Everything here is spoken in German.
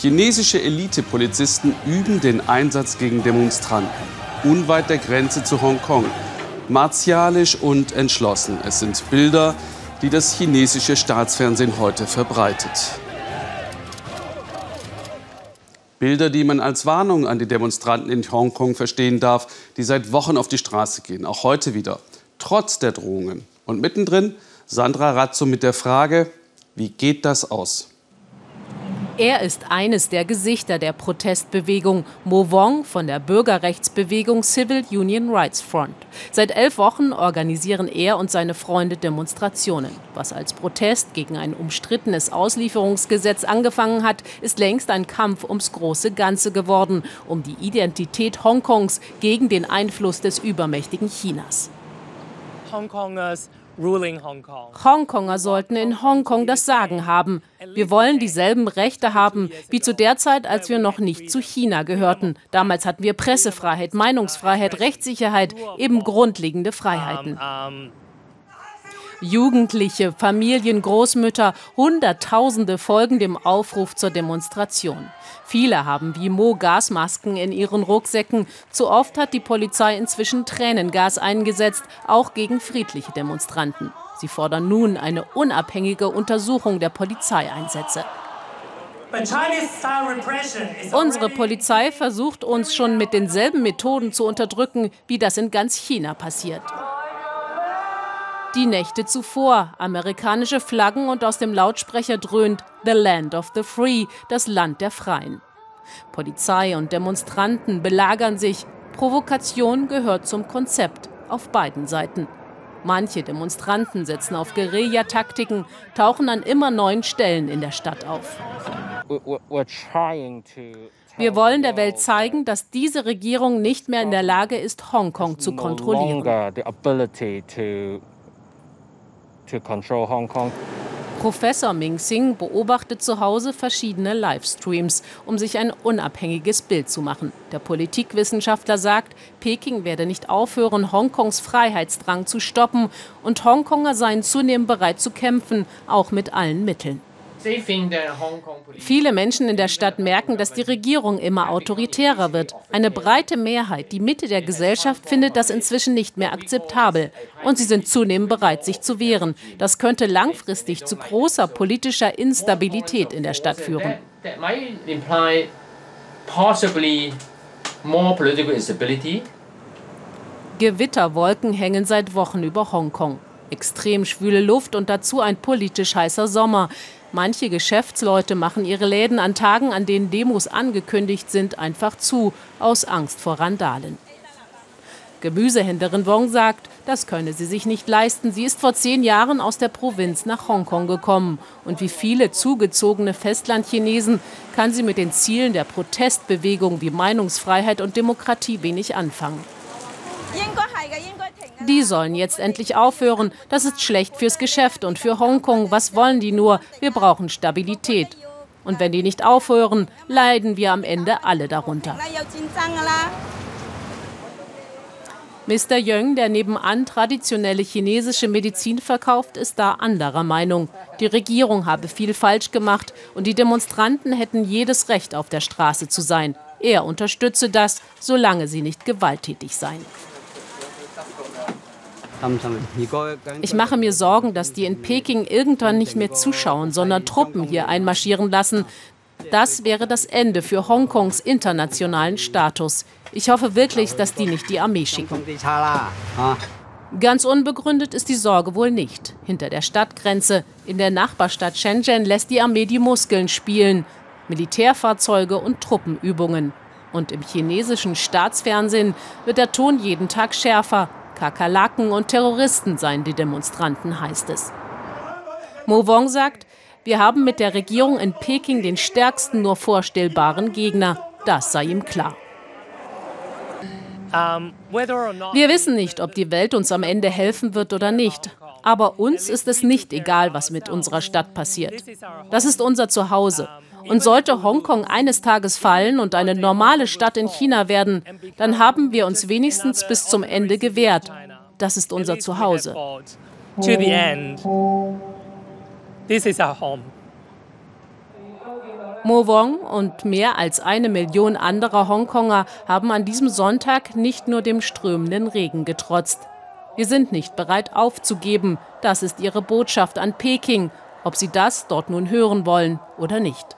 Chinesische Elitepolizisten üben den Einsatz gegen Demonstranten. Unweit der Grenze zu Hongkong. Martialisch und entschlossen. Es sind Bilder, die das chinesische Staatsfernsehen heute verbreitet. Bilder, die man als Warnung an die Demonstranten in Hongkong verstehen darf, die seit Wochen auf die Straße gehen, auch heute wieder, trotz der Drohungen. Und mittendrin Sandra Razzo mit der Frage, wie geht das aus? Er ist eines der Gesichter der Protestbewegung, Mo Wong von der Bürgerrechtsbewegung Civil Union Rights Front. Seit elf Wochen organisieren er und seine Freunde Demonstrationen. Was als Protest gegen ein umstrittenes Auslieferungsgesetz angefangen hat, ist längst ein Kampf ums große Ganze geworden, um die Identität Hongkongs gegen den Einfluss des übermächtigen Chinas. Hongkongers Hongkonger sollten in Hongkong das Sagen haben. Wir wollen dieselben Rechte haben wie zu der Zeit, als wir noch nicht zu China gehörten. Damals hatten wir Pressefreiheit, Meinungsfreiheit, Rechtssicherheit, eben grundlegende Freiheiten. Jugendliche, Familien, Großmütter, Hunderttausende folgen dem Aufruf zur Demonstration. Viele haben wie Mo Gasmasken in ihren Rucksäcken. Zu oft hat die Polizei inzwischen Tränengas eingesetzt, auch gegen friedliche Demonstranten. Sie fordern nun eine unabhängige Untersuchung der Polizeieinsätze. Unsere Polizei versucht uns schon mit denselben Methoden zu unterdrücken, wie das in ganz China passiert. Die Nächte zuvor, amerikanische Flaggen und aus dem Lautsprecher dröhnt The Land of the Free, das Land der Freien. Polizei und Demonstranten belagern sich. Provokation gehört zum Konzept auf beiden Seiten. Manche Demonstranten setzen auf Guerillataktiken, tauchen an immer neuen Stellen in der Stadt auf. Wir wollen der Welt zeigen, dass diese Regierung nicht mehr in der Lage ist, Hongkong zu kontrollieren to control Hong Kong. Professor Ming Sing beobachtet zu Hause verschiedene Livestreams, um sich ein unabhängiges Bild zu machen. Der Politikwissenschaftler sagt, Peking werde nicht aufhören, Hongkongs Freiheitsdrang zu stoppen und Hongkonger seien zunehmend bereit zu kämpfen, auch mit allen Mitteln. Viele Menschen in der Stadt merken, dass die Regierung immer autoritärer wird. Eine breite Mehrheit, die Mitte der Gesellschaft, findet das inzwischen nicht mehr akzeptabel. Und sie sind zunehmend bereit, sich zu wehren. Das könnte langfristig zu großer politischer Instabilität in der Stadt führen. Gewitterwolken hängen seit Wochen über Hongkong. Extrem schwüle Luft und dazu ein politisch heißer Sommer. Manche Geschäftsleute machen ihre Läden an Tagen, an denen Demos angekündigt sind, einfach zu, aus Angst vor Randalen. Gemüsehändlerin Wong sagt, das könne sie sich nicht leisten. Sie ist vor zehn Jahren aus der Provinz nach Hongkong gekommen. Und wie viele zugezogene Festlandchinesen kann sie mit den Zielen der Protestbewegung wie Meinungsfreiheit und Demokratie wenig anfangen. Die sollen jetzt endlich aufhören. Das ist schlecht fürs Geschäft und für Hongkong. Was wollen die nur? Wir brauchen Stabilität. Und wenn die nicht aufhören, leiden wir am Ende alle darunter. Mr. Yeung, der nebenan traditionelle chinesische Medizin verkauft, ist da anderer Meinung. Die Regierung habe viel falsch gemacht und die Demonstranten hätten jedes Recht, auf der Straße zu sein. Er unterstütze das, solange sie nicht gewalttätig seien. Ich mache mir Sorgen, dass die in Peking irgendwann nicht mehr zuschauen, sondern Truppen hier einmarschieren lassen. Das wäre das Ende für Hongkongs internationalen Status. Ich hoffe wirklich, dass die nicht die Armee schicken. Ganz unbegründet ist die Sorge wohl nicht. Hinter der Stadtgrenze, in der Nachbarstadt Shenzhen, lässt die Armee die Muskeln spielen. Militärfahrzeuge und Truppenübungen. Und im chinesischen Staatsfernsehen wird der Ton jeden Tag schärfer. Kakerlaken und Terroristen seien die Demonstranten, heißt es. Mo Wong sagt, wir haben mit der Regierung in Peking den stärksten nur vorstellbaren Gegner. Das sei ihm klar. Wir wissen nicht, ob die Welt uns am Ende helfen wird oder nicht. Aber uns ist es nicht egal, was mit unserer Stadt passiert. Das ist unser Zuhause. Und sollte Hongkong eines Tages fallen und eine normale Stadt in China werden, dann haben wir uns wenigstens bis zum Ende gewehrt. Das ist unser Zuhause. This is our home. Mo Wong und mehr als eine Million anderer Hongkonger haben an diesem Sonntag nicht nur dem strömenden Regen getrotzt. Wir sind nicht bereit aufzugeben, das ist ihre Botschaft an Peking, ob sie das dort nun hören wollen oder nicht.